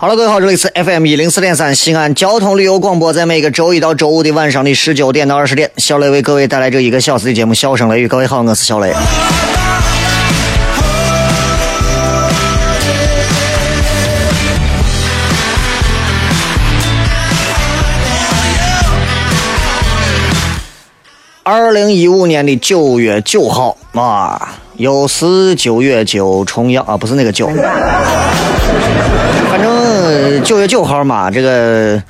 好了，各位好，这里是 FM 一零四点三西安交通旅游广播，在每个周一到周五的晚上的十九点到二十点，小雷为各位带来这一个小时的节目《笑声雷雨》。各位好，我是小雷。二零一五年的九月九号啊，又是九月九重阳啊，不是那个九。九月九号嘛，这个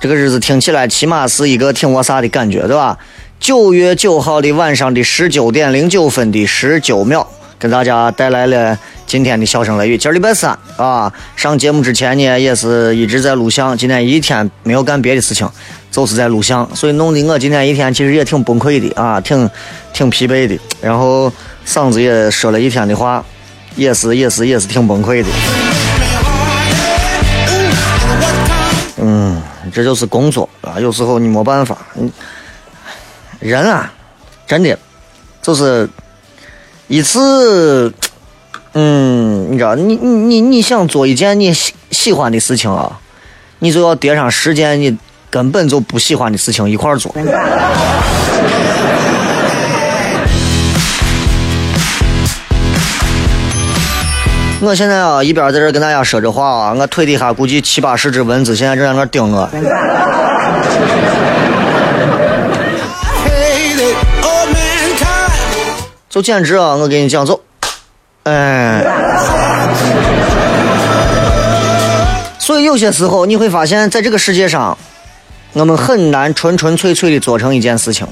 这个日子听起来起码是一个挺我啥的感觉，对吧？九月九号的晚上的十九点零九分的十九秒，跟大家带来了今天的笑声雷雨。今儿礼拜三啊，上节目之前呢，也是一直在录像。今天一天没有干别的事情，就是在录像，所以弄得我今天一天其实也挺崩溃的啊，挺挺疲惫的。然后嗓子也说了一天的话，也是也是也是挺崩溃的。这就是工作啊，有时候你没办法。人啊，真的就是一次，嗯，你知道，你你你你想做一件你喜喜欢的事情啊，你就要叠上十件，你根本就不喜欢的事情一块做。我现在啊，一边在这跟大家说着话啊，我腿底下估计七八十只蚊子现在正在那盯我。就简直啊，我跟你讲，就，哎。所以有些时候你会发现，在这个世界上，我们很难纯纯粹粹的做成一件事情。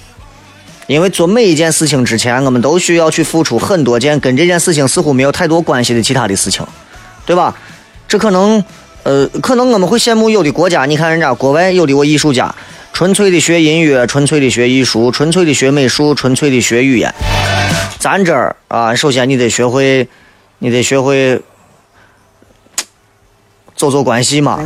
因为做每一件事情之前，我们都需要去付出很多件跟这件事情似乎没有太多关系的其他的事情，对吧？这可能，呃，可能我们会羡慕有的国家，你看人家国外有的我艺术家，纯粹的学音乐，纯粹的学艺术，纯粹的学美术，纯粹的学语言。咱这儿啊，首先你得学会，你得学会 走走关系嘛，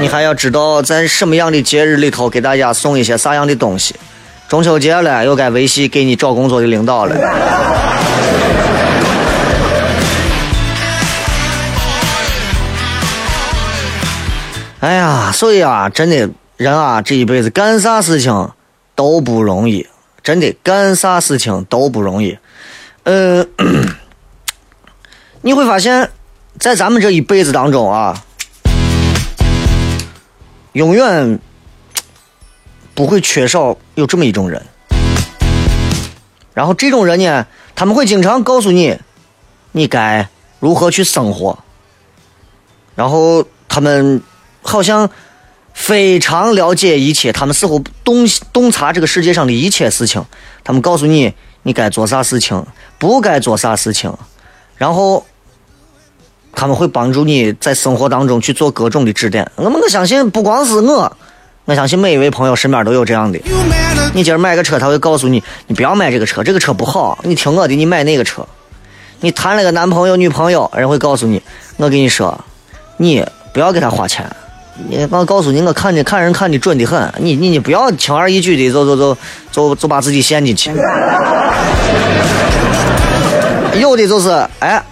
你还要知道在什么样的节日里头给大家送一些啥样的东西。中秋节了，又该维系给你找工作的领导了。哎呀，所以啊，真的人啊，这一辈子干啥事情都不容易，真的干啥事情都不容易。呃，你会发现在咱们这一辈子当中啊。永远不会缺少有这么一种人，然后这种人呢，他们会经常告诉你，你该如何去生活。然后他们好像非常了解一切，他们似乎洞洞察这个世界上的一切事情。他们告诉你，你该做啥事情，不该做啥事情，然后。他们会帮助你在生活当中去做各种的指点。我们我相信不光是我，我相信每一位朋友身边都有这样的。你今儿买个车，他会告诉你，你不要买这个车，这个车不好。你听我的，你买那个车。你谈了个男朋友女朋友，人会告诉你，我跟你说，你不要给他花钱，你我告诉你，我看你看人看的准的很，你你你不要轻而易举的就就就就就把自己陷进去。有的就是哎，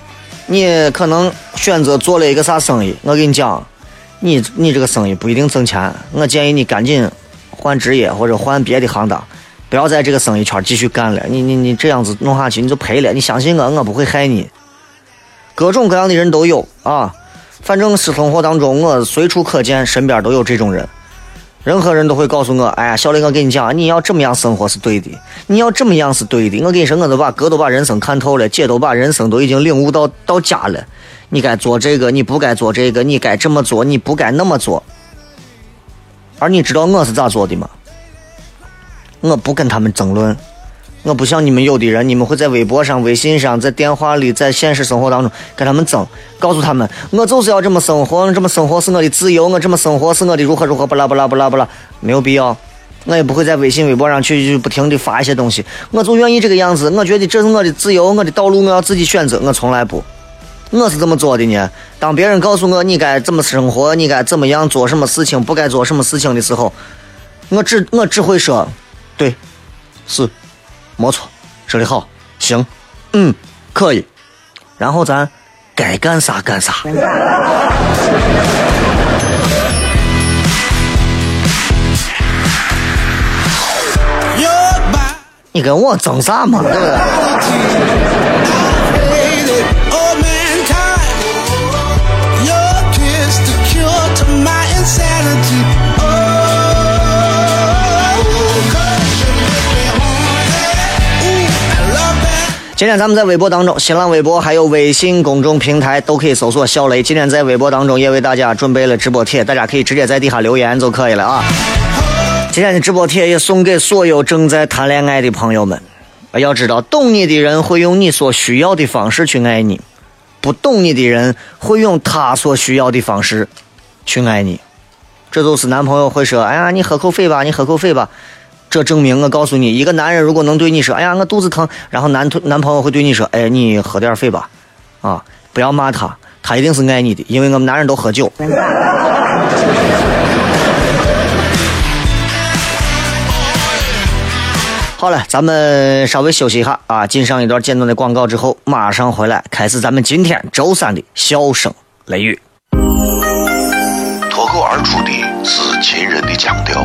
你可能选择做了一个啥生意，我跟你讲，你你这个生意不一定挣钱，我建议你赶紧换职业或者换别的行当，不要在这个生意圈继续干了。你你你这样子弄下去你就赔了。你相信我，我不会害你。各种各样的人都有啊。反正是生活当中，我随处可见，身边都有这种人。任何人都会告诉我：“哎呀，小雷，我跟你讲，你要这么样生活是对的，你要这么样是对的。”我跟你说，我都把哥都把人生看透了，姐都把人生都已经领悟到到家了。你该做这个，你不该做这个；你该这么做，你不该那么做。而你知道我是咋做的吗？我不跟他们争论。我不像你们有的人，你们会在微博上、微信上、在电话里、在现实生活当中跟他们争，告诉他们我就是要这么生活，这么生活是我的自由，我这么生活是我的如何如何，不啦不啦不啦不啦，没有必要。我也不会在微信、微博上去不停的发一些东西，我就愿意这个样子，我觉得这是我的自由，我的道路我要自己选择，我从来不。我是怎么做的呢？当别人告诉我你该怎么生活，你该怎么样做什么事情，不该做什么事情的时候，我只我只会说，对，是。没错，说的好，行，嗯，可以，然后咱该干啥干啥。你跟我争啥嘛？对不对？今天咱们在微博当中，新浪微博还有微信公众平台都可以搜索“小雷”。今天在微博当中也为大家准备了直播帖，大家可以直接在底下留言就可以了啊。今天的直播帖也送给所有正在谈恋爱的朋友们。要知道，懂你的人会用你所需要的方式去爱你，不懂你的人会用他所需要的方式去爱你。这就是男朋友会说：“哎呀，你喝口水吧，你喝口水吧。”这证明我告诉你，一个男人如果能对你说：“哎呀，我肚子疼。”然后男同男朋友会对你说：“哎，你喝点水吧。”啊，不要骂他，他一定是爱你的，因为我们男人都喝酒。好了，咱们稍微休息一下啊，进上一段简短的广告之后，马上回来开始咱们今天周三的笑声雷雨。脱口而出的是秦人的腔调。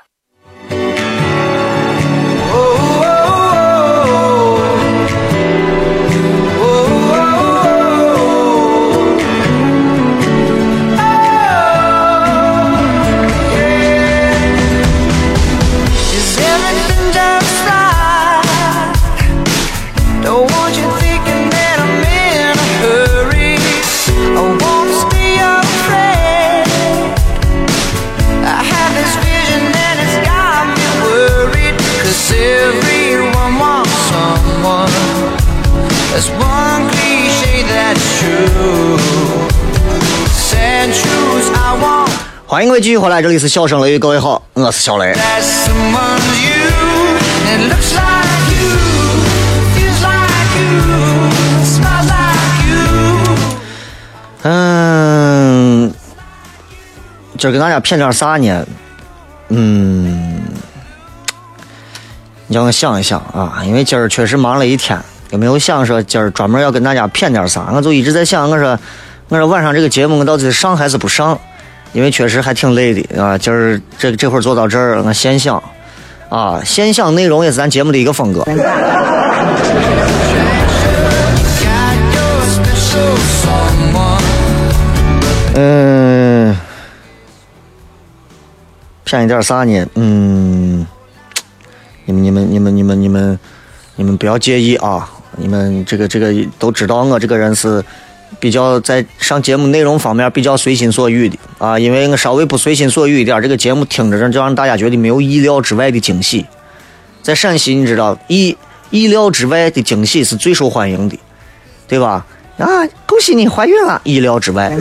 欢迎各位继续回来，这里是笑声雷雨，各位好，我是小雷。嗯，今儿给大家骗点啥呢？嗯，你让我想一想啊，因为今儿确实忙了一天，也没有想说今儿专门要跟大家骗点啥，我就一直在想，我说，我说晚上这个节目我到底上还是不上？因为确实还挺累的啊，今儿这这会儿坐到这儿，我现想，啊，现想内容也是咱节目的一个风格。嗯，便宜点啥呢？嗯，你们你们你们你们你们你们不要介意啊！你们这个这个都知道，我这个人是比较在上节目内容方面比较随心所欲的啊，因为我稍微不随心所欲一点，这个节目听着就让大家觉得没有意料之外的惊喜。在陕西，你知道意意料之外的惊喜是最受欢迎的，对吧？啊，恭喜你怀孕了！意料之外。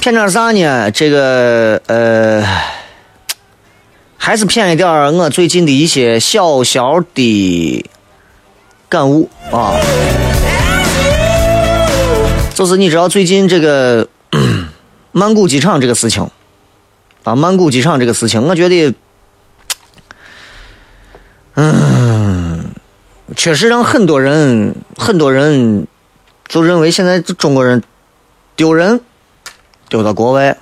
骗点啥呢？这个呃，还是骗一点我最近的一些小小的感悟啊。就是你知道最近这个曼谷机场这个事情啊，曼谷机场这个事情，我觉得，嗯，确实让很多人很多人就认为现在中国人丢人。丢到国外，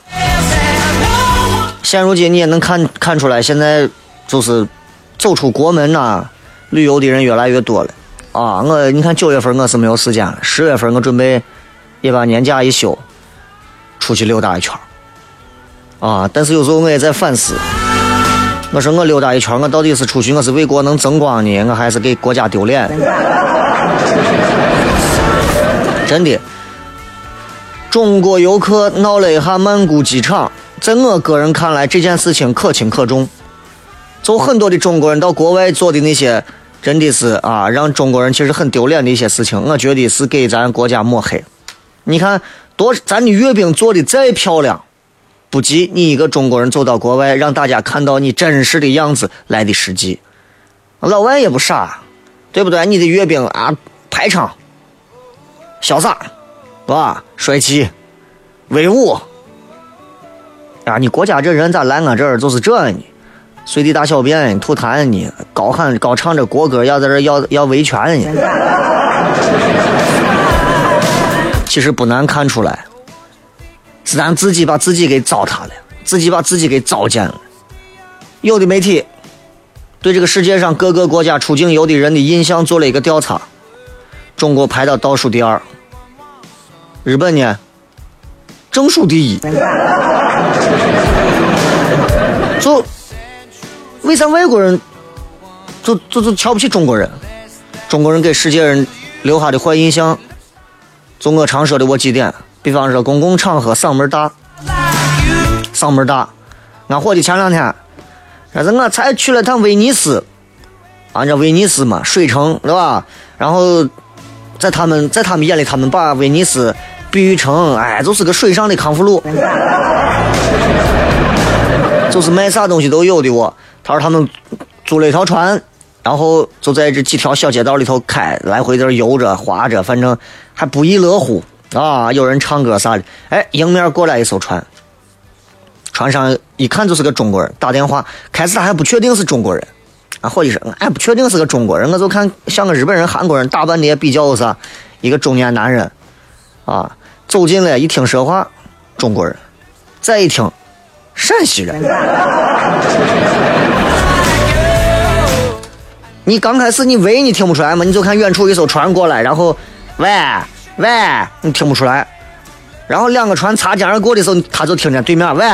现如今你也能看看出来，现在就是走出国门呐，旅游的人越来越多了啊！我你看九月份我是没有时间了，十月份我准备也把年假一休，出去溜达一圈啊！但是有时候我也在反思，我说我溜达一圈，我到底是出去我是为国能争光呢，我还是给国家丢脸？真的。中国游客闹了一下曼谷机场，在我个人看来，这件事情可轻可重。就很多的中国人到国外做的那些，真的是啊，让中国人其实很丢脸的一些事情，我觉得是给咱国家抹黑。你看，多咱的阅兵做的再漂亮，不及你一个中国人走到国外，让大家看到你真实的样子来的实际。老外也不傻，对不对？你的阅兵啊，排场，潇洒。吧，帅气，威武啊！你国家这人咋来我这儿就是这呢？随地大小便，吐痰呢？高喊高唱着国歌，要在这要要维权呢？其实不难看出来，是咱自己把自己给糟蹋了，自己把自己给糟践了。有的媒体对这个世界上各个国家出境游的人的印象做了一个调查，中国排到倒数第二。日本呢，正数第一。就为啥外国人就就就瞧不起中国人？中国人给世界人留下的坏印象，就我常说的我几点，比方说公共场合嗓门大，嗓门大。俺伙计前两天，说是我才去了趟威尼斯，按照威尼斯嘛，水城对吧？然后。在他们，在他们眼里，他们把威尼斯碧玉城，哎，就是个水上的康复路，就是卖啥东西都有的我。他说他们租了一条船，然后就在这几条小街道里头开，来回在游着、划着，反正还不亦乐乎啊！有人唱歌啥的。哎，迎面过来一艘船，船上一看就是个中国人，打电话，开始他还不确定是中国人。啊，伙计说，俺不确定是个中国人，我就看像个日本人、韩国人，打扮的也比较啥，一个中年男人，啊，走进来，一听说话，中国人，再一听，陕西人。你刚开始你喂你听不出来吗？你就看远处一艘船过来，然后喂喂，你听不出来，然后两个船擦肩而过的时候，他就听见对面喂。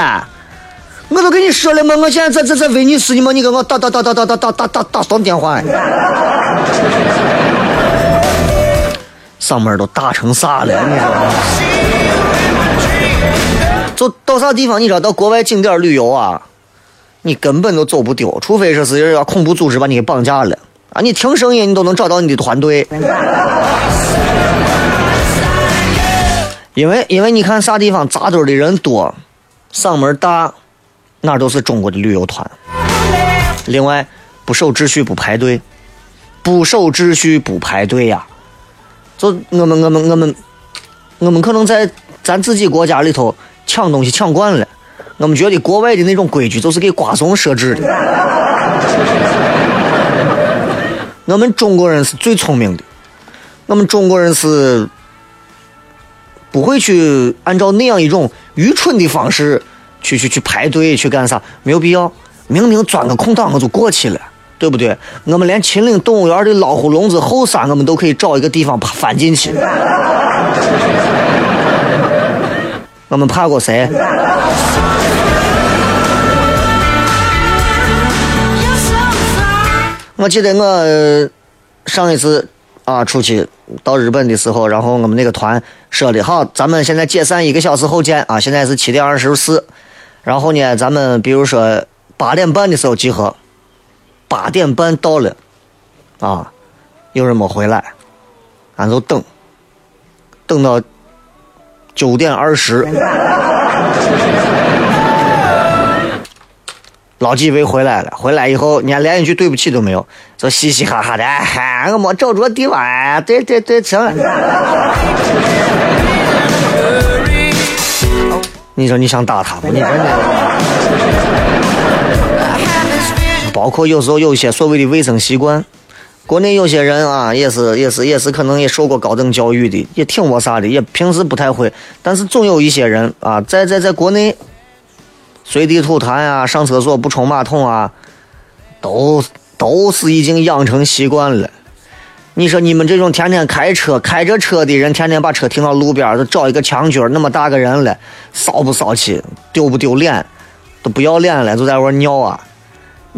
我都跟你说了吗，我现在在在在威尼斯呢嘛，你给我打打打打打打打打打打什么电话？嗓门都大成啥了？你说？就到啥地方？你知道到国外景点旅游啊，你根本都走不丢，除非说是要恐怖组织把你给绑架了啊！你听声音，你都能找到你的团队。因为因为你看啥地方扎堆的人多，嗓门大。哪都是中国的旅游团。另外，不守秩序不排队，不守秩序不排队呀。就我们我们我们我们可能在咱自己国家里头抢东西抢惯了，我们觉得国外的那种规矩就是给瓜怂设置的。我们中国人是最聪明的，我们中国人是不会去按照那样一种愚蠢的方式。去去去排队去干啥？没有必要，明明钻个空档我就过去了，对不对？我们连秦岭动物园的老虎笼子后山，我们都可以找一个地方爬翻进去。我们怕过谁？我记得我上一次啊出去到日本的时候，然后我们那个团说的好，咱们现在解散一个小时后见啊！现在是七点二十四，然后呢，咱们比如说八点半的时候集合，八点半到了啊，有人没回来，俺就等，等到九点二十。老几位回来了，回来以后，你看连一句对不起都没有，就嘻嘻哈哈的，哎，我没找着地方，对对对，行了。你说你想打他不？你真的？包括有时候有一些所谓的卫生习惯，国内有些人啊，也是也是也是可能也受过高等教育的，也挺我啥的，也平时不太会，但是总有一些人啊，在在在国内。随地吐痰啊，上厕所不冲马桶啊，都都是已经养成习惯了。你说你们这种天天开车开着车的人，天天把车停到路边，都找一个墙角那么大个人了，骚不骚气，丢不丢脸，都不要脸了，就在玩尿啊！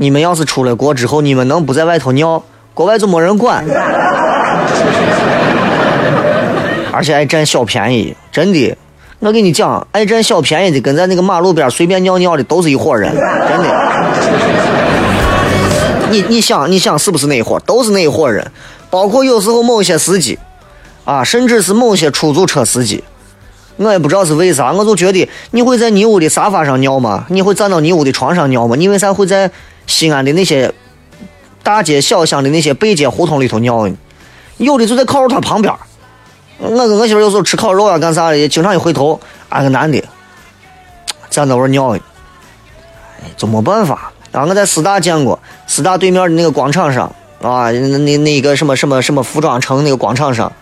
你们要是出了国之后，你们能不在外头尿？国外就没人管，而且爱占小便宜，真的。我跟你讲，爱占小便宜的，跟在那个马路边随便尿尿的都是一伙人，真的。你你想，你想是不是那一伙？都是那一伙人。包括有时候某些司机，啊，甚至是某些出租车司机，我也不知道是为啥，我就觉得你会在你屋的沙发上尿吗？你会站到你屋的床上尿吗？你为啥会在西安的那些大街小巷的那些背街胡同里头尿呢？有的就在烤肉摊旁边。我跟我媳妇有时候吃烤肉啊，干啥的，经常一回头，俺个男的站在那玩尿呢，哎，就没办法。啊，我在师大见过，师大对面的那个广场上啊，那那那个什么什么什么服装城那个广场上，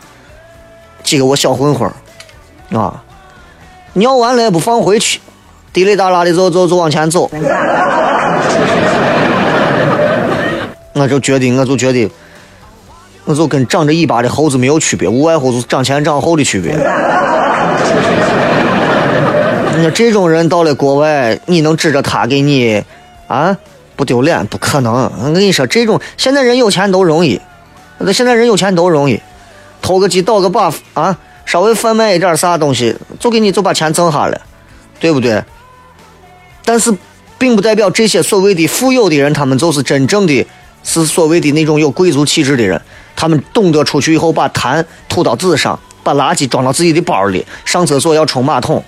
几个我小混混啊，尿完了也不放回去，滴哩哒啦的走走走往前走，我就觉得，我就觉得。我就跟长着尾巴的猴子没有区别，无外乎就是长前长后的区别。那这种人到了国外，你能指着他给你啊不丢脸？不可能！我跟你说，这种现在人有钱都容易，那现在人有钱都容易，偷个鸡倒个把啊，稍微贩卖一点啥东西，就给你就把钱挣下了，对不对？但是，并不代表这些所谓的富有的人，他们就是真正的，是所谓的那种有贵族气质的人。他们懂得出去以后把痰吐到纸上，把垃圾装到自己的包里，上厕所要冲马桶，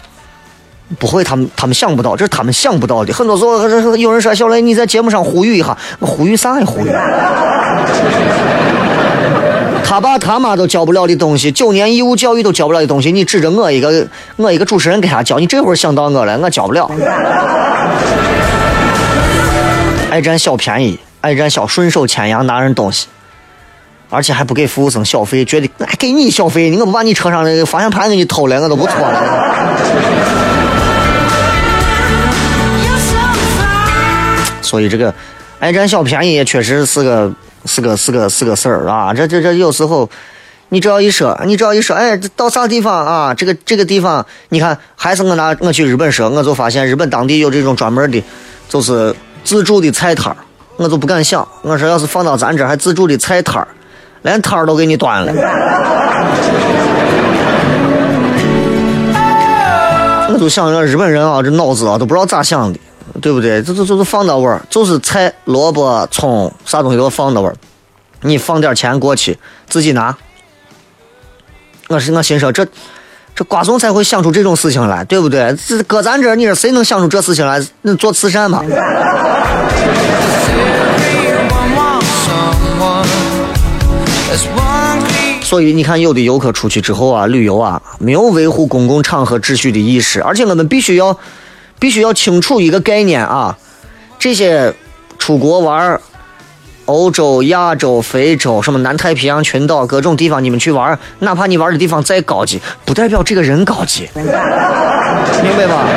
不会，他们他们想不到，这是他们想不到的。很多时候，有人说小雷，你在节目上呼吁一下，我呼吁啥呀？呼吁？他爸他妈都教不了的东西，九年义务教育都教不了的东西，你指着我一个我一个主持人给他教，你这会儿想到我了，我教不了。爱占小便宜，爱占小顺手牵羊拿人东西。而且还不给服务生小费，觉得哎给你小费，你我不把你车上的方向盘给你偷了，我都不错了。所以这个爱占小便宜也确实是个是个是个是个事儿啊！这这这有时候，你只要一说，你只要一说，哎，到啥地方啊？这个这个地方，你看，还是我拿我去日本说，我就发现日本当地有这种专门的，就是自助的菜摊儿，我就不敢想，我说要是放到咱这，还自助的菜摊儿。连摊儿都给你端了，我就想着日本人啊，这脑子啊都不知道咋想的，对不对？这这就是放到位儿，就是菜、萝卜、葱啥东西都放到位儿，你放点钱过去自己拿。我是我心说，这这瓜怂才会想出这种事情来，对不对？这搁咱这儿，你说谁能想出这事情来？那做慈善嘛。所以你看，有的游客出去之后啊，旅游啊，没有维护公共场合秩序的意识，而且我们必须要，必须要清楚一个概念啊，这些出国玩欧洲、亚洲、非洲，什么南太平洋群岛各种地方，你们去玩哪怕你玩的地方再高级，不代表这个人高级，明白吧？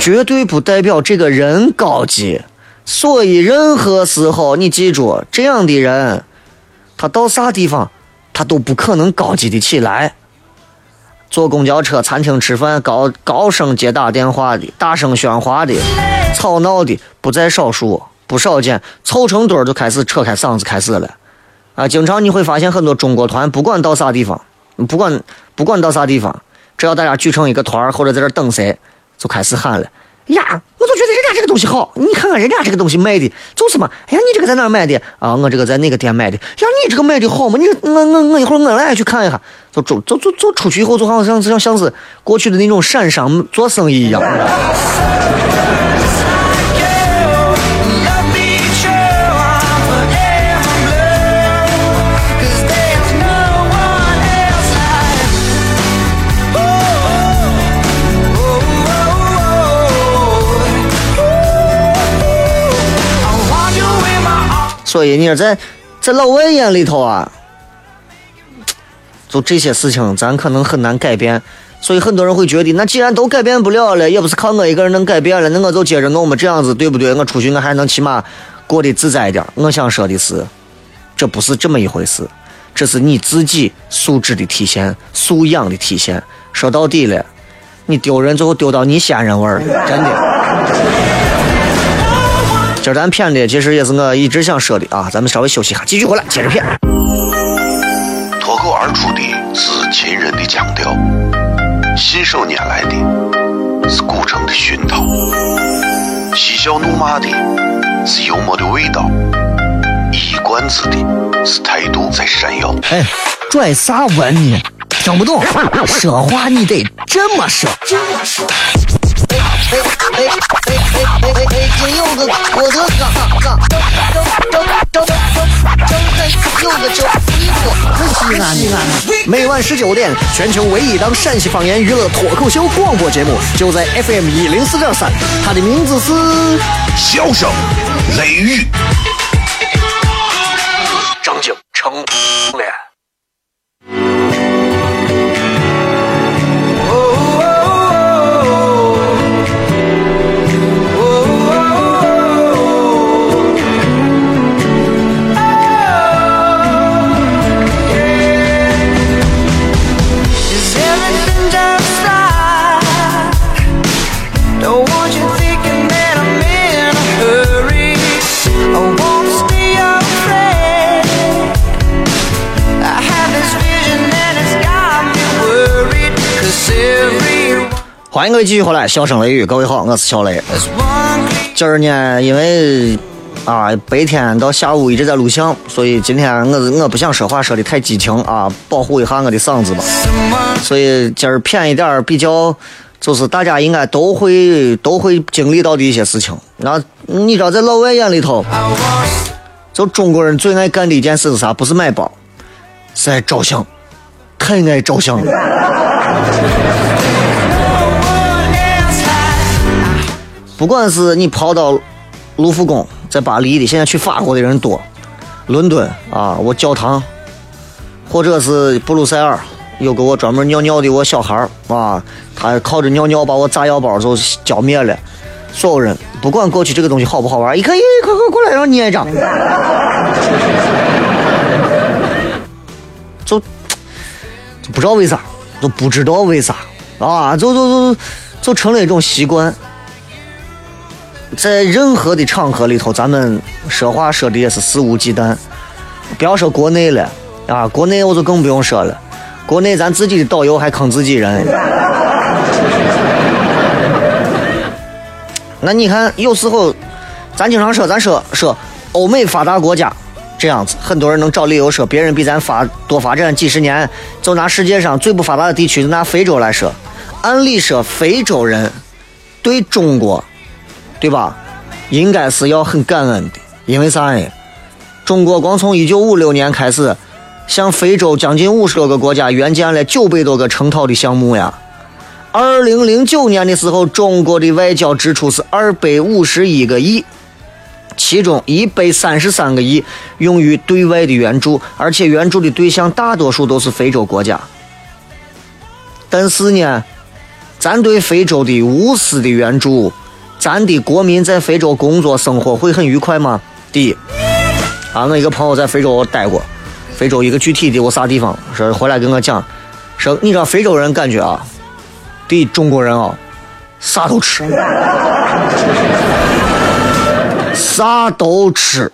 绝对不代表这个人高级。所以任何时候你记住，这样的人，他到啥地方，他都不可能高级的起来。坐公交车、餐厅吃饭，高高声接打电话的，大声喧哗的，吵闹的不在少数，不少见。凑成堆儿就开始扯开嗓子开始了。啊，经常你会发现很多中国团，不管到啥地方，不管不管到啥地方，只要大家聚成一个团儿或者在这等谁，就开始喊了。呀，我就觉得人家这个东西好，你看看人家这个东西卖的，就是嘛。哎呀，你这个在哪买的啊？我这个在哪个店买的？呀，你这个卖的好嘛？你我我我一会儿我来去看一下。就走走走走出去以后，就好像像像是过去的那种山上做生意一样。所以你说在在老外眼里头啊，就这些事情咱可能很难改变。所以很多人会觉得，那既然都改变不了了，也不是靠我一个人能改变了，那我就接着我们这样子，对不对？我出去我还能起码过得自在一点。我想说的是，这不是这么一回事，这是你自己素质的体现，素养的体现。说到底了，你丢人最后丢到你先人味儿了，真的。今儿咱骗的其实也是我一直想说的啊，咱们稍微休息一下，继续回来接着骗。脱口而出的是秦人的腔调，信手拈来的是古城的熏陶，嬉笑怒骂的是幽默的味道，一冠子的是态度在闪耀。哎，拽啥文呢？听不懂，说话你得这么说。哎哎哎哎哎哎哎！今有个郭德纲，张张张张张张张有个叫西，安西安。每晚十九点，全球唯一档陕西方言娱乐脱口秀广播节目，就在 FM 一零四点三。它的名字是《笑声雷雨》，张景成脸。迎各位继续回来，笑声雷雨，各位好，我是小雷。今儿呢，因为啊白天到下午一直在录像，所以今天我我不想说话说的太激情啊，保护一下我的嗓子吧。所以今儿偏一点比较，就是大家应该都会都会经历到的一些事情。那你知道，在老外眼里头，就中国人最爱干的一件事是啥？不是买包，是爱照相，太爱照相了。不管是你跑到卢浮宫，在巴黎的，现在去法国的人多；伦敦啊，我教堂，或者是布鲁塞尔，有个我专门尿尿的我小孩儿啊，他靠着尿尿把我炸药包就浇灭了。所有人不管过去这个东西好不好玩，一看，咦，快快过来，让捏一张，就就不知道为啥，就不知道为啥啊，就就就就成了一种习惯。在任何的场合里头，咱们说话说的也是肆无忌惮。不要说国内了啊，国内我就更不用说了。国内咱自己的导游还坑自己人。那你看，有时候咱经常说，咱说说欧美发达国家这样子，很多人能找理由说别人比咱发多发展几十年。就拿世界上最不发达的地区，就拿非洲来说，按理说非洲人对中国。对吧？应该是要很感恩的，因为啥呢？中国光从一九五六年开始，向非洲将近五十多个国家援建了九百多个成套的项目呀。二零零九年的时候，中国的外交支出是二百五十一个亿，其中一百三十三个亿用于对外的援助，而且援助的对象大多数都是非洲国家。但是呢，咱对非洲的无私的援助。咱的国民在非洲工作生活会很愉快吗？第一，啊，我一个朋友在非洲待过，非洲一个具体的我啥地方，说回来跟我讲，说你知道非洲人感觉啊，第一中国人啊，啥都吃，啥都吃，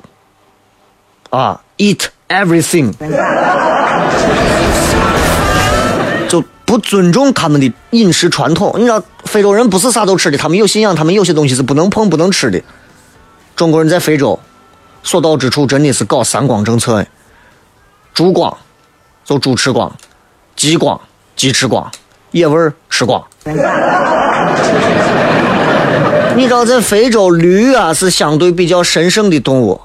啊，eat everything。不尊重他们的饮食传统。你知道，非洲人不是啥都吃的，他们有信仰，他们有些东西是不能碰、不能吃的。中国人在非洲所到之处，真的是搞三光政策。猪光就猪吃光，鸡光鸡吃光，野味儿吃光。你知道，在非洲驴啊是相对比较神圣的动物，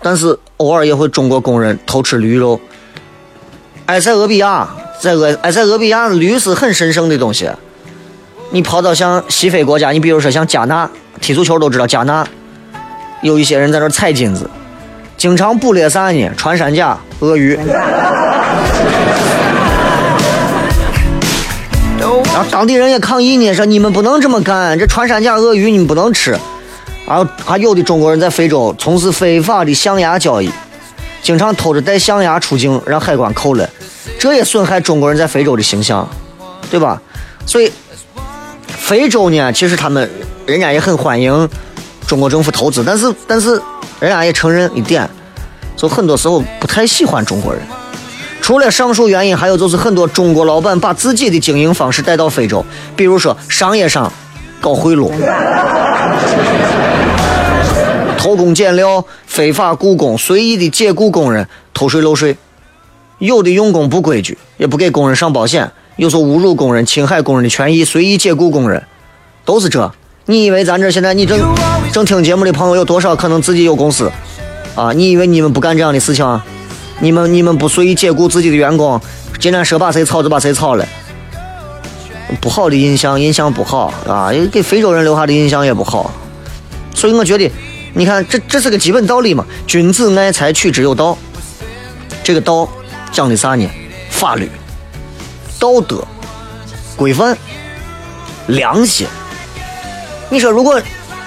但是偶尔也会中国工人偷吃驴肉。埃塞俄比亚。在俄埃塞俄比亚，驴是很神圣的东西。你跑到像西非国家，你比如说像加纳，踢足球都知道加纳，有一些人在那采金子，经常捕猎啥呢？穿山甲、鳄鱼。然后当地人也抗议呢，说你们不能这么干，这穿山甲、鳄鱼你们不能吃。然后还有的中国人在非洲从事非法的象牙交易，经常偷着带象牙出境，让海关扣了。这也损害中国人在非洲的形象，对吧？所以，非洲呢，其实他们人家也很欢迎中国政府投资，但是，但是人家也承认一点，就很多时候不太喜欢中国人。除了上述原因，还有就是很多中国老板把自己的经营方式带到非洲，比如说商业上搞贿赂、偷工减料、非法雇工、随意的解雇工人、偷税漏税。有的用工不规矩，也不给工人上保险；有时候侮辱工人、侵害工人的权益、随意解雇工人，都是这。你以为咱这现在你正正听节目的朋友有多少可能自己有公司啊？你以为你们不干这样的事情？你们你们不随意解雇自己的员工，今天说把谁炒就把谁炒了，不好的印象，印象不好啊！给非洲人留下的印象也不好。所以我觉得，你看这这是个基本道理嘛。君子爱财，取之有道。这个道。讲的啥呢？法律、道德、规范、良心。你说，如果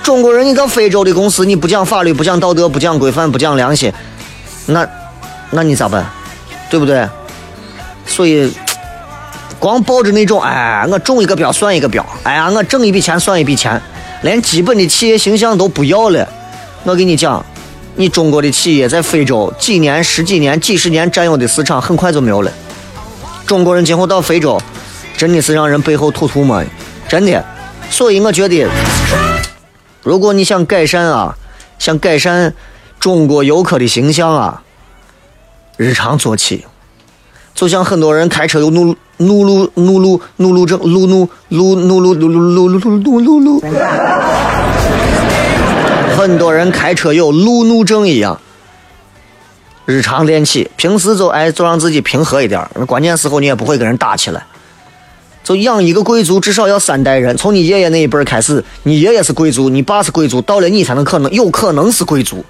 中国人你到非洲的公司，你不讲法律、不讲道德、不讲规范、不讲良心，那那你咋办？对不对？所以，光抱着那种哎，我中一个标算一个标，哎呀，我挣一笔钱算一笔钱，连基本的企业形象都不要了。我跟你讲。你中国的企业在非洲几年、十几年、几十年占有的市场，很快就没有了。中国人今后到非洲，真的是让人背后吐吐沫，真的。所以我觉得，如果你想改善啊，想改善中国游客的形象啊，日常做起。就像很多人开车有怒怒路怒路怒路症，怒怒怒怒路怒路怒路怒怒路。很多人开车有路怒症一样，日常练起，平时就哎就让自己平和一点关键时候你也不会跟人打起来。就养一个贵族，至少要三代人，从你爷爷那一辈开始，你爷爷是贵族，你爸是贵族，到了你才能可能有可能是贵族。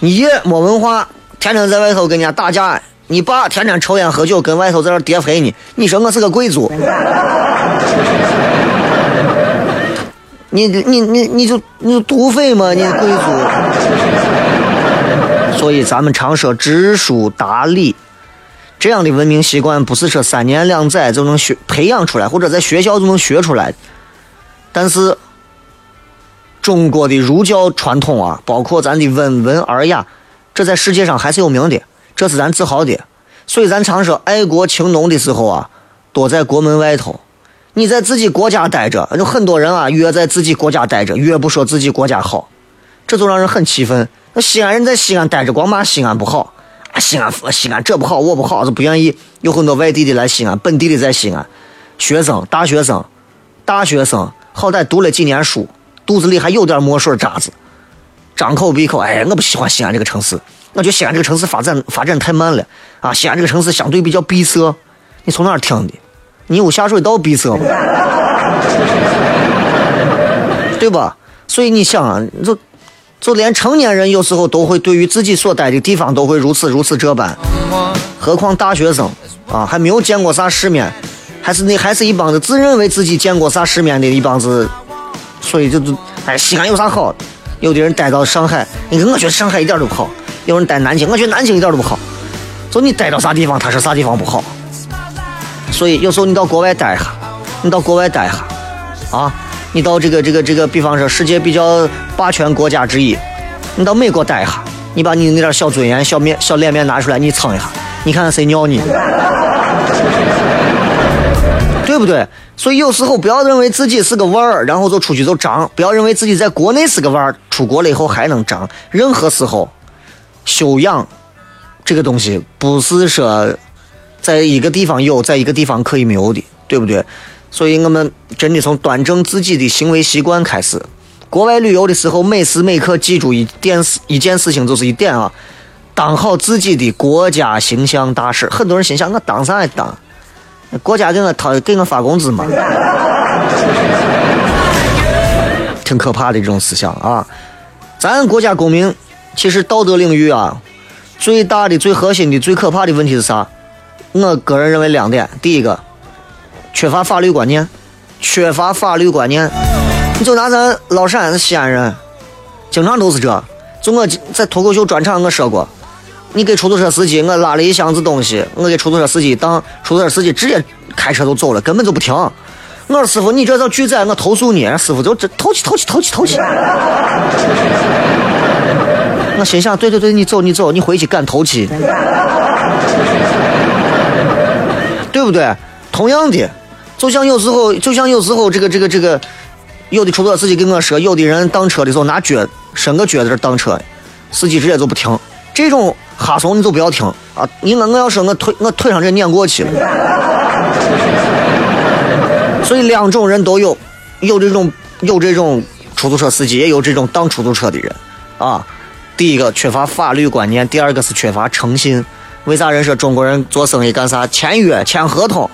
你爷没文化，天天在外头跟人家打架，你爸天天抽烟喝酒，跟外头在那叠肥呢。你说我是个贵族？你你你你就你就土匪嘛，你贵族。所以咱们常说知书达理，这样的文明习惯不是说三年两载就能学培养出来，或者在学校就能学出来。但是中国的儒教传统啊，包括咱的温文尔雅，这在世界上还是有名的，这是咱自豪的。所以咱常说爱国情浓的时候啊，多在国门外头。你在自己国家待着，就很多人啊，越在自己国家待着，越不说自己国家好，这就让人很气愤。那西安人在西安待着，光骂西安不好，啊西安西安这不好，我不好，就不愿意。有很多外地的来西安，本地的在西安，学生、大学生、大学生，好歹读了几年书，肚子里还有点墨水渣子，张口闭口，哎，我不喜欢西安这个城市，我觉得西安这个城市发展发展太慢了啊，西安这个城市相对比较闭塞。你从哪儿听的？你有下水道闭塞吗？对吧？所以你想啊，就就连成年人有时候都会对于自己所待的地方都会如此如此这般，何况大学生啊，还没有见过啥世面，还是那还是一帮子自认为自己见过啥世面的一帮子所以就就哎，西安有啥好？有的人待到上海，你看我觉得上海一点都不好；有人待南京，我觉得南京一点都不好。就你待到啥地方，他说啥地方不好。所以有时候你到国外待一下，你到国外待一下，啊，你到这个这个这个，比方说世界比较霸权国家之一，你到美国待一下，你把你那点小尊严、小面、小脸面拿出来，你蹭一下，你看看谁尿你，对不对？所以有时候不要认为自己是个腕儿，然后就出去就长；不要认为自己在国内是个腕儿，出国了以后还能长。任何时候，修养这个东西不是说在一个地方有，在一个地方可以没有的，对不对？所以我们真的从端正自己的行为习惯开始。国外旅游的时候，每时每刻记住一点事，一件事情就是一点啊，当好自己的国家形象大使。很多人心想，我当啥也当？国家给我掏给我发工资嘛？挺可怕的这种思想啊！咱国家公民其实道德领域啊，最大的、最核心的、最可怕的问题是啥？我个人认为两点：第一个，缺乏法律观念，缺乏法律观念。你就拿咱老陕西安人，经常都是这。就我在脱口秀专场我说过。你给出租车司机，我拉了一箱子东西，我给出租车司机当出租车司机直接开车就走了，根本就不停。我说师傅，你这叫拒载，我投诉你。师傅就这投气投气投气投气。我心想，对对对，你走你走，你回去赶头气，对不对？同样的，就像有时候，就像有时候这个这个这个，有的出租车司机跟我说，有的人当车的时候拿脚伸个脚在这当车，司机直接就不停。这种。哈怂你就不要听啊！你我我要说我腿我腿上这碾过去了，所以两种人都有，有这种有这种出租车司机，也有这种当出租车的人啊。第一个缺乏法律观念，第二个是缺乏诚信。为啥人说中国人做生意干啥签约签合同？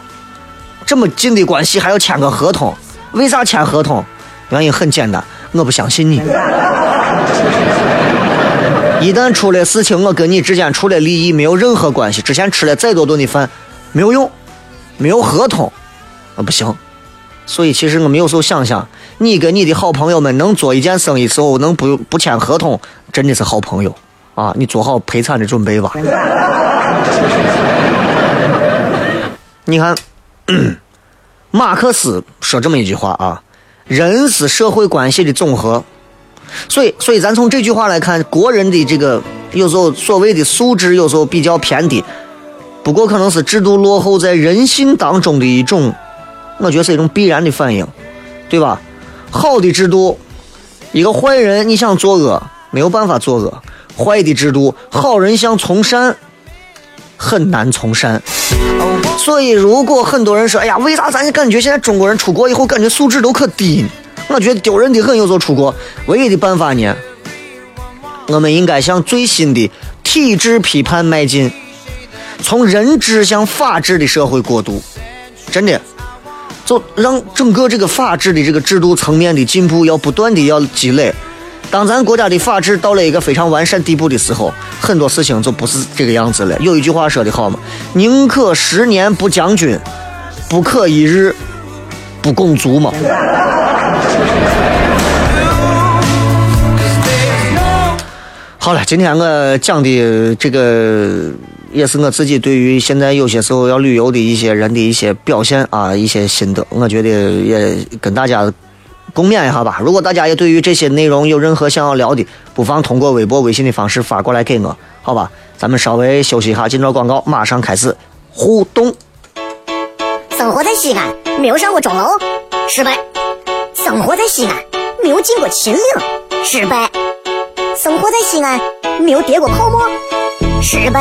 这么近的关系还要签个合同？为啥签合同？原因很简单，我不相信你。一旦出了事情，我跟你之间除了利益，没有任何关系。之前吃了再多顿的饭，没有用，没有合同，啊不行。所以其实我们有时候想想，你跟你的好朋友们能做一件生意时候，能不不签合同，真的是好朋友啊！你做好赔惨的准备吧。你看，马克思说这么一句话啊：人是社会关系的总和。所以，所以咱从这句话来看，国人的这个有时候所谓的素质有时候比较偏低，不过可能是制度落后在人性当中的一种，我觉得是一种必然的反应，对吧？好的制度，一个坏人你想作恶没有办法作恶；坏的制度，好人想从善很难从善。所以，如果很多人说，哎呀，为啥咱感觉现在中国人出国以后感觉素质都可低呢？我觉得丢人的很。有时候出国，唯一的办法呢，我们应该向最新的体制批判迈进，从人治向法治的社会过渡。真的，就让整个这个法治的这个制度层面的进步要不断的要积累。当咱国家的法治到了一个非常完善地步的时候，很多事情就不是这个样子了。有一句话说的好嘛：“宁可十年不将军，不可一日不拱卒嘛。”好了，今天我讲的这个也是我自己对于现在有些时候要旅游的一些人的一些表现啊，一些心得，我觉得也跟大家共勉一下吧。如果大家也对于这些内容有任何想要聊的，不妨通过微博、微信的方式发过来给我，好吧？咱们稍微休息一下，进段广告，马上开始互动。生活在西安，没有上过钟楼，失败；生活在西安，没有进过秦岭，失败。生活在西安，没有跌过泡沫，失败；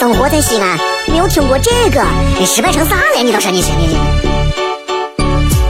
生活在西安，没有听过这个，你失败成啥了？你倒是你信你信？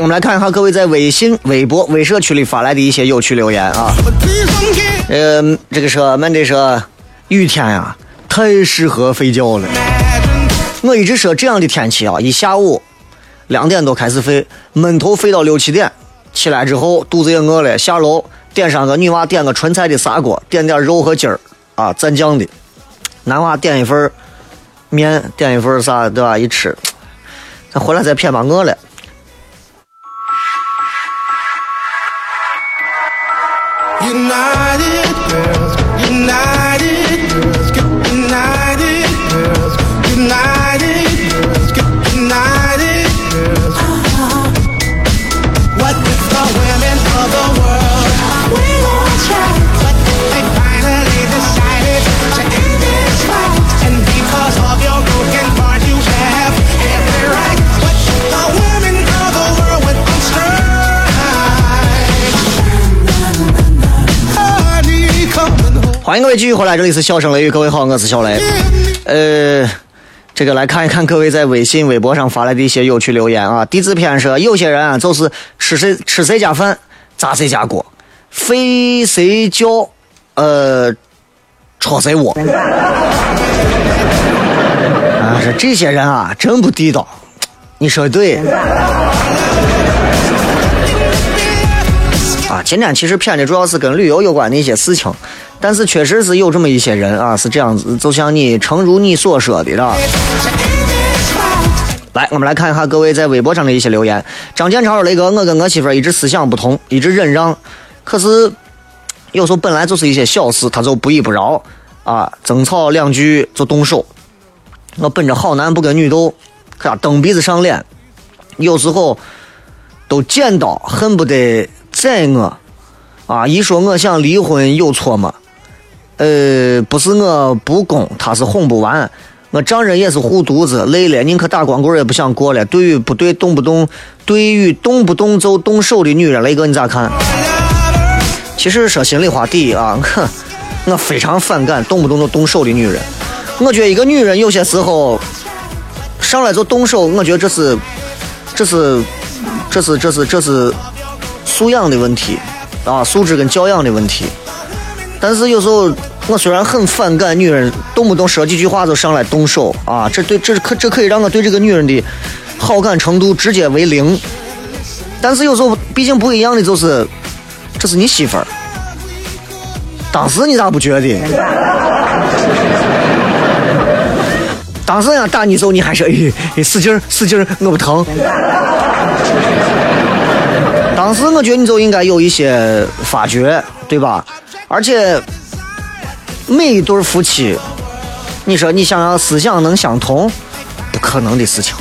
我们来看一下各位在微信、微博、微社区里发来的一些有趣留言啊。呃，这个说，们这说，雨天呀，太适合睡觉了。我一直说这样的天气啊，一下午两点多开始睡，闷头睡到六七点，起来之后肚子也饿了，下楼点上个女娃点个纯菜的砂锅，点点肉和鸡儿啊，蘸酱的。男娃点一份面，点一份啥，对吧？一吃，咱回来再骗吧，饿了。United 欢迎各位继续回来，这里是笑声雷雨，各位好，我是小雷。呃，这个来看一看各位在微信、微博上发来的一些有趣留言啊。地字篇说，有些人啊，就是吃谁吃谁家饭，砸谁家锅，睡谁觉，呃，戳谁窝。啊，说这些人啊，真不地道。你说的对。啊，今天其实偏的主要是跟旅游有关的一些事情，但是确实是有这么一些人啊，是这样子，就像你诚如你所说的了。来，我们来看一下各位在微博上的一些留言。张建超说：“雷哥，我跟我媳妇儿一直思想不同，一直忍让，可是有时候本来就是一些小事，他就不依不饶啊，争吵两句就动手。我本着好男不跟女斗，可蹬鼻子上脸，有时候都见到，恨不得宰我。啊，一说我想离婚有错吗？呃，不是我不公，他是哄不完。我丈人也是护犊子，累了，宁可打光棍也不想过了。对于不对动不动，对于动不动就动手的女人，雷哥你咋看？其实说心里话，第一啊，哼，我非常反感动不动就动手的女人。我觉得一个女人有些时候上来就动手，我觉得这是，这是，这是，这是，这是素养的问题啊，素质跟教养的问题。但是有时候我虽然很反感女人动不动说几句话就上来动手啊，这对这可这可以让我对这个女人的好感程度直接为零。但是有时候毕竟不一样的就是，这是你媳妇儿，当时你咋不觉得？当时人家打你时候，你还是哎使劲使劲，我不疼。当时我觉得你就应该有一些发觉，对吧？而且每一对夫妻，你说你想要思想能相同，不可能的事情，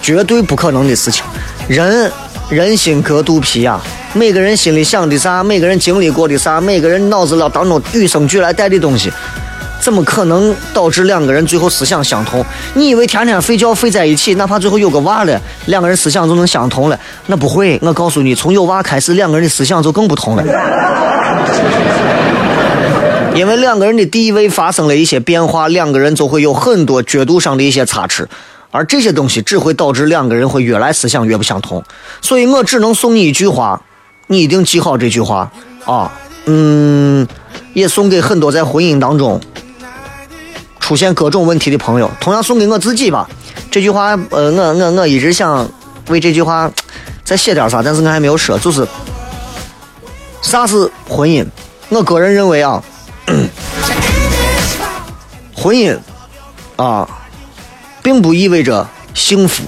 绝对不可能的事情。人人心隔肚皮呀、每个人心里想的啥，每个人经历过的啥，每个人脑子了当中与生俱来带的东西，怎么可能导致两个人最后思想相同？你以为天天睡觉睡在一起，哪怕最后有个娃了，两个人思想就能相同了？那不会，我告诉你，从有娃开始，两个人的思想就更不同了。因为两个人的地位发生了一些变化，两个人就会有很多角度上的一些差池，而这些东西只会导致两个人会越来思想越不相同。所以我只能送你一句话，你一定记好这句话啊，嗯，也送给很多在婚姻当中出现各种问题的朋友，同样送给我自己吧。这句话，呃，我我我一直想为这句话再写点啥，但是我还没有说，就是啥是婚姻？我个人认为啊。婚姻啊，并不意味着幸福，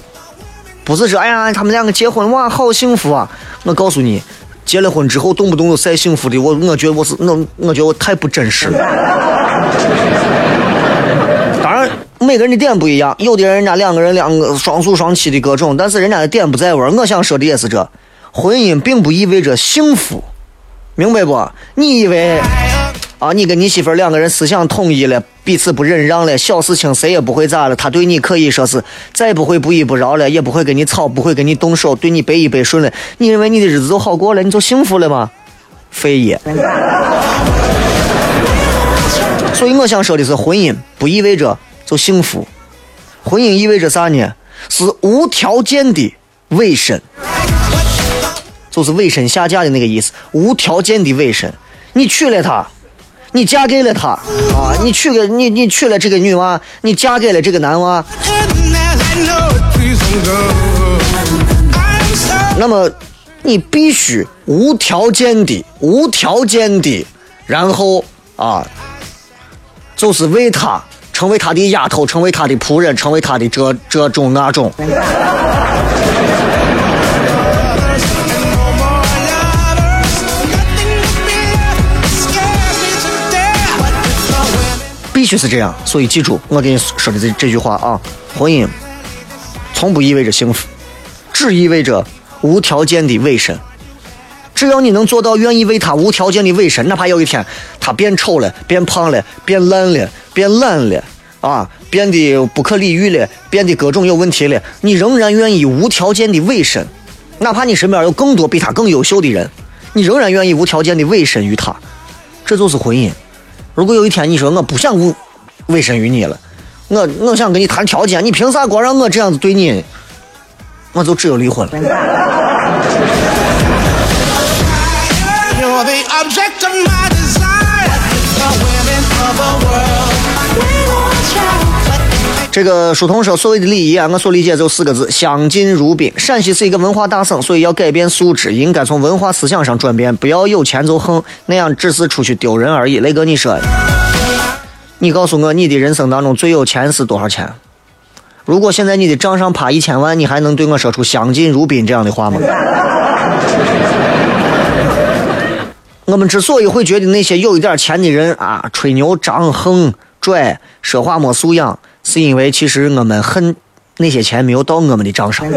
不是说哎呀，他们两个结婚哇，好幸福啊！我告诉你，结了婚之后动不动就晒幸福的，我我觉得我是我我觉得我太不真实了。每个人的点不一样，有的人人家两个人两个双宿双栖的各种，但是人家的点不在位儿。我想说的也是这，婚姻并不意味着幸福，明白不？你以为？啊，你跟你媳妇两个人思想统一了，彼此不忍让了，小事情谁也不会咋了。他对你可以说是再不会不依不饶了，也不会跟你吵，不会跟你动手，对你百依百顺了。你认为你的日子就好过了，你就幸福了吗？非也。所以我想说的是，婚姻不意味着就幸福，婚姻意味着啥呢？是无条件的委身。就是委身下嫁的那个意思，无条件的委身。你娶了她，你嫁给了她啊，你娶个你你娶了这个女娃，你嫁给了这个男娃，那么你必须无条件的、无条件的，然后啊，就是为他成为他的丫头，成为他的仆人，成为他的这这种那种。必须是这样。所以记住我给你说的这这句话啊，婚姻从不意味着幸福，只意味着无条件的委身。只要你能做到愿意为他无条件的委身，哪怕有一天他变丑了、变胖了、变烂了、变懒了啊，变得不可理喻了，变得各种有问题了，你仍然愿意无条件的委身，哪怕你身边有更多比他更优秀的人，你仍然愿意无条件的委身于他，这就是婚姻。如果有一天你说我不想委委身于你了，我我想跟你谈条件，你凭啥光让我这样子对你？我就只有离婚了。这个书童说，所谓的礼仪啊，我所理解就四个字：相敬如宾。陕西是一个文化大省，所以要改变素质，应该从文化思想上转变，不要有钱就横，那样只是出去丢人而已。雷哥，你说，你告诉我，你的人生当中最有钱是多少钱？如果现在你的账上趴一千万，你还能对我说出相敬如宾这样的话吗？我们之所以会觉得那些有一点钱的人啊，吹牛、张横、拽、说话没素养，是因为其实我们恨那些钱没有到我们的账上。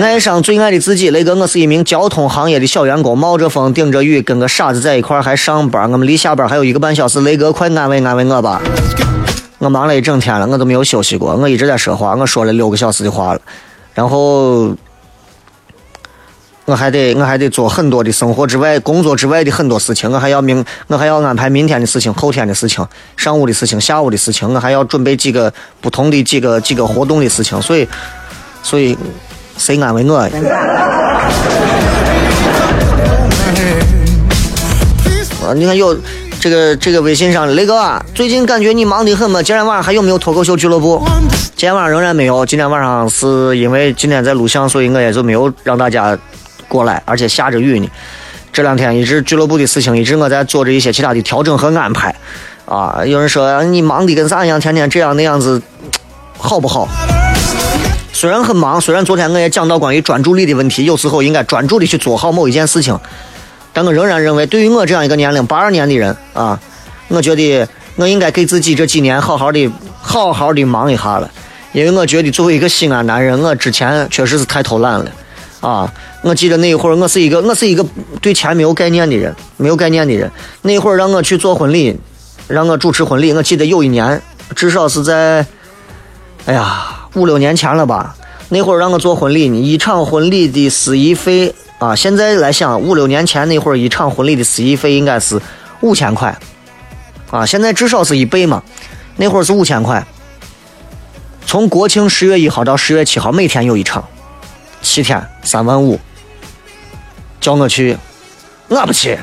爱上最爱的自己，雷哥，我是一名交通行业的小员工，冒着风，顶着雨，跟个傻子在一块儿还上班。我们离下班还有一个半小时，雷哥，快安慰安慰我吧！我忙了一整天了，我都没有休息过，我一直在说话，我说了六个小时的话了，然后我还得我还得做很多的生活之外、工作之外的很多事情，我还要明我还要安排明天的事情、后天的事情、上午的事情、下午的事情，我还要准备几个不同的几个几个活动的事情，所以 所以谁安慰我？啊，你看有这个这个微信上雷哥啊，最近感觉你忙得很嘛？今天晚上还有没有脱口秀俱乐部？今天晚上仍然没有。今天晚上是因为今天在录像，所以我也就没有让大家过来，而且下着雨呢。这两天一直俱乐部的事情，一直我在做着一些其他的调整和安排。啊，有人说你忙的跟啥一样，天天这样那样子，好不好？虽然很忙，虽然昨天我也讲到关于专注力的问题，有时候应该专注的去做好某一件事情，但我仍然认为，对于我这样一个年龄八二年的人啊，我觉得我应该给自己这几年好好的、好好的忙一下了，因为我觉得作为一个西安男人，我之前确实是太偷懒了啊！我记得那一会儿，我是一个我是一个对钱没有概念的人，没有概念的人。那会儿让我去做婚礼，让我主持婚礼，我记得有一年，至少是在，哎呀，五六年前了吧。那会儿让我做婚礼，一场婚礼的司仪费啊，现在来想，五六年前那会儿一场婚礼的司仪费应该是五千块，啊，现在至少是一倍嘛。那会儿是五千块，从国庆十月一号到十月七号，每天有一场，七天三万五，叫我去，我不去，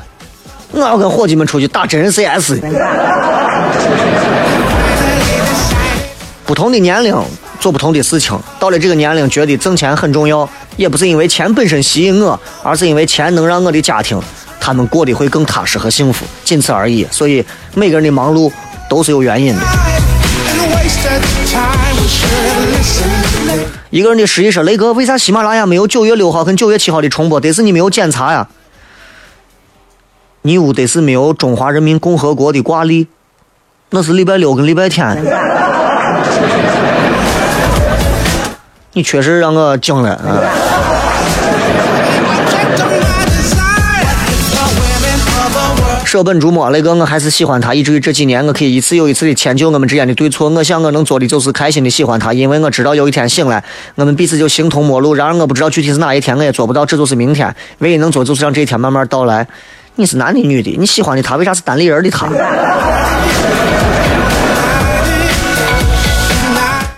我要跟伙计们出去打真人 CS。不同的年龄做不同的事情，到了这个年龄，觉得挣钱很重要，也不是因为钱本身吸引我，而是因为钱能让我的家庭他们过得会更踏实和幸福，仅此而已。所以每个人的忙碌都是有原因的。一个人的失忆说：“雷哥，为啥喜马拉雅没有九月六号跟九月七号的重播？得是你没有检查呀？你屋得是没有中华人民共和国的挂历，那是礼拜六跟礼拜天。你确实让我惊了啊！舍本逐末，雷哥，我还是喜欢他，以至于这几年我可以一次又一次的迁就我们之间的对错。我想我能做的就是开心的喜欢他，因为我知道有一天醒来，我们彼此就形同陌路。然而我不知道具体是哪一天，我也做不到，这就是明天。唯一能做就是让这一天慢慢到来。你是男的女的？你喜欢的他为啥是单立人的他？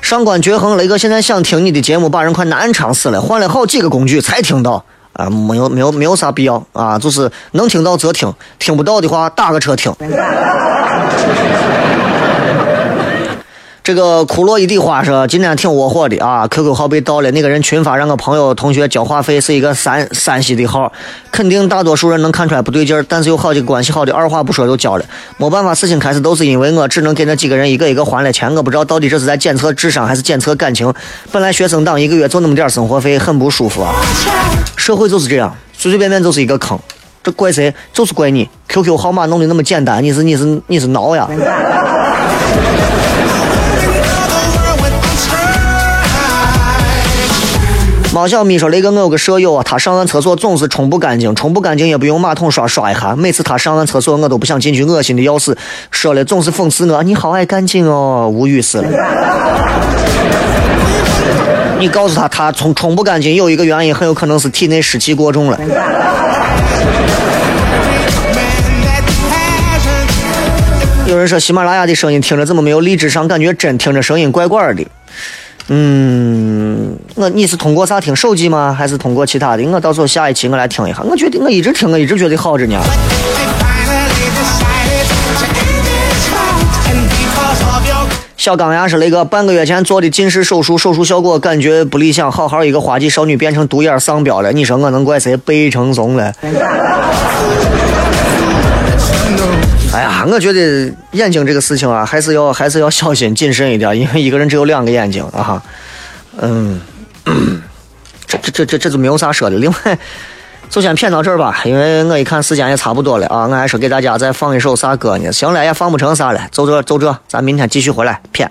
上官绝恒，雷哥现在想听你的节目，把人快难唱死了，换了好几个工具才听到啊，没有没有没有啥必要啊，就是能听到则听，听不到的话打个车听。这个库洛伊的花说今天挺窝火的啊，QQ 号被盗了，那个人群发让我朋友同学交话费，是一个山山西的号，肯定大多数人能看出来不对劲儿，但是有好几个关系好的二话不说就交了，没办法，事情开始都是因为我只能给那几个人一个一个还了钱，我不知道到底这是在检测智商还是检测感情。本来学生党一个月就那么点生活费，很不舒服啊。社会就是这样，随随便便就是一个坑，这怪谁？就是怪你。QQ 号码弄得那么简单，你是你是你是挠呀. 毛小咪说：“雷哥，我有个舍友啊，他上完厕所总是冲不干净，冲不干净也不用马桶刷刷一下。每次他上完厕所，我都不想进去，恶心的要死。说了总是讽刺我，你好爱干净哦，无语死了。你告诉他，他冲冲不干净有一个原因，很有可能是体内湿气过重了。有人说喜马拉雅的声音听着怎么没有荔枝上，感觉真听着声音怪怪的。嗯，我你是通过啥听手机吗？还是通过其他的？我到时候下一期我来听一下。我觉得我一直听，我一直觉得好着呢。小钢牙是那个半个月前做的近视手术，手术效果感觉不理想，好好一个花季少女变成独眼丧彪了。你说我能怪谁？背成怂了。哎呀，我觉得眼睛这个事情啊，还是要还是要小心谨慎一点，因为一个人只有两个眼睛啊。嗯，这这这这这就没有啥说的。另外，就先骗到这儿吧，因为我一看时间也差不多了啊，我还说给大家再放一首啥歌呢？行了，也放不成啥了，就这就这，咱明天继续回来骗。